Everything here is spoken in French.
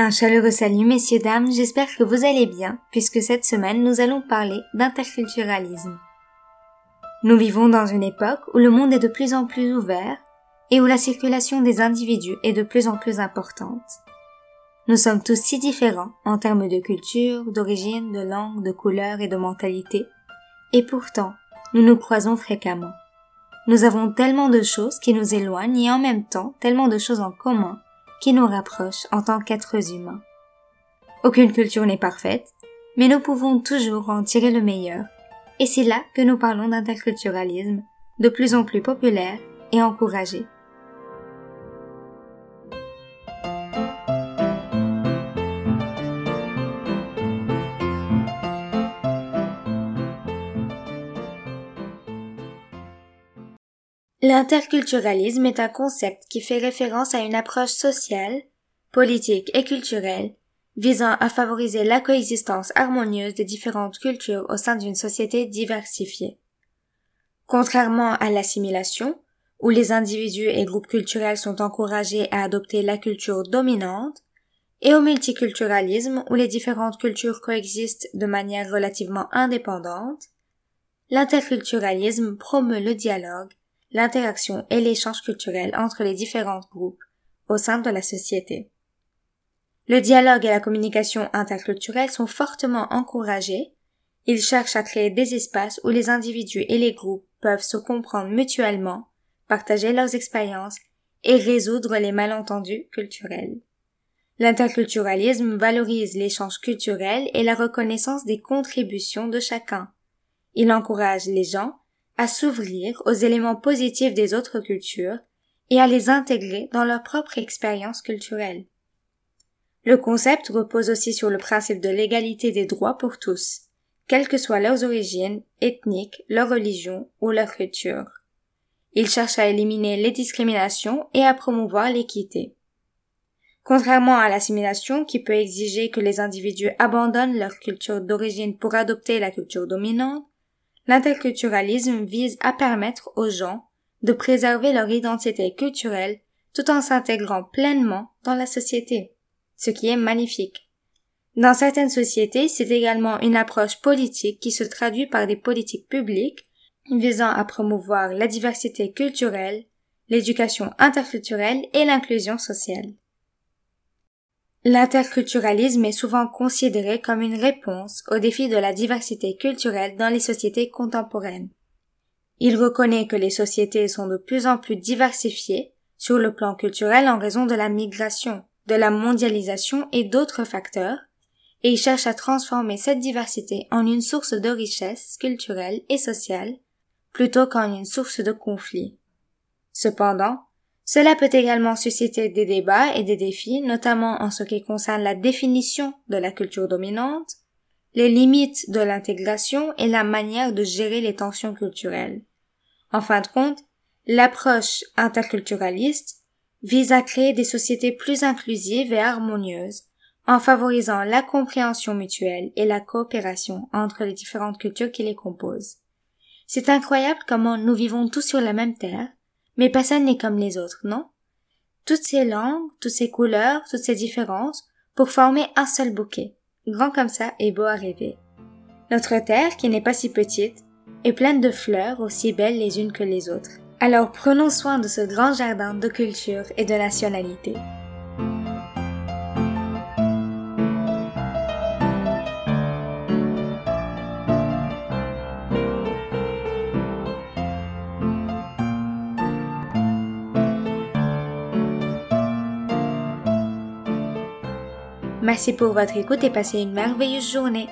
Un chaleureux salut messieurs dames, j'espère que vous allez bien, puisque cette semaine nous allons parler d'interculturalisme. Nous vivons dans une époque où le monde est de plus en plus ouvert et où la circulation des individus est de plus en plus importante. Nous sommes tous si différents en termes de culture, d'origine, de langue, de couleur et de mentalité, et pourtant, nous nous croisons fréquemment. Nous avons tellement de choses qui nous éloignent et en même temps tellement de choses en commun qui nous rapproche en tant qu'êtres humains. Aucune culture n'est parfaite, mais nous pouvons toujours en tirer le meilleur, et c'est là que nous parlons d'interculturalisme, de plus en plus populaire et encouragé. L'interculturalisme est un concept qui fait référence à une approche sociale, politique et culturelle visant à favoriser la coexistence harmonieuse des différentes cultures au sein d'une société diversifiée. Contrairement à l'assimilation, où les individus et groupes culturels sont encouragés à adopter la culture dominante, et au multiculturalisme, où les différentes cultures coexistent de manière relativement indépendante, l'interculturalisme promeut le dialogue l'interaction et l'échange culturel entre les différents groupes au sein de la société. Le dialogue et la communication interculturelle sont fortement encouragés. Ils cherchent à créer des espaces où les individus et les groupes peuvent se comprendre mutuellement, partager leurs expériences et résoudre les malentendus culturels. L'interculturalisme valorise l'échange culturel et la reconnaissance des contributions de chacun. Il encourage les gens à s'ouvrir aux éléments positifs des autres cultures et à les intégrer dans leur propre expérience culturelle. Le concept repose aussi sur le principe de l'égalité des droits pour tous, quelles que soient leurs origines ethniques, leur religion ou leur culture. Il cherche à éliminer les discriminations et à promouvoir l'équité. Contrairement à l'assimilation qui peut exiger que les individus abandonnent leur culture d'origine pour adopter la culture dominante, L'interculturalisme vise à permettre aux gens de préserver leur identité culturelle tout en s'intégrant pleinement dans la société, ce qui est magnifique. Dans certaines sociétés, c'est également une approche politique qui se traduit par des politiques publiques visant à promouvoir la diversité culturelle, l'éducation interculturelle et l'inclusion sociale. L'interculturalisme est souvent considéré comme une réponse au défi de la diversité culturelle dans les sociétés contemporaines. Il reconnaît que les sociétés sont de plus en plus diversifiées sur le plan culturel en raison de la migration, de la mondialisation et d'autres facteurs, et il cherche à transformer cette diversité en une source de richesse culturelle et sociale, plutôt qu'en une source de conflit. Cependant, cela peut également susciter des débats et des défis, notamment en ce qui concerne la définition de la culture dominante, les limites de l'intégration et la manière de gérer les tensions culturelles. En fin de compte, l'approche interculturaliste vise à créer des sociétés plus inclusives et harmonieuses, en favorisant la compréhension mutuelle et la coopération entre les différentes cultures qui les composent. C'est incroyable comment nous vivons tous sur la même terre, mais personne n'est comme les autres, non? Toutes ces langues, toutes ces couleurs, toutes ces différences, pour former un seul bouquet, grand comme ça et beau à rêver. Notre terre, qui n'est pas si petite, est pleine de fleurs aussi belles les unes que les autres. Alors prenons soin de ce grand jardin de culture et de nationalité. Merci pour votre écoute et passez une merveilleuse journée.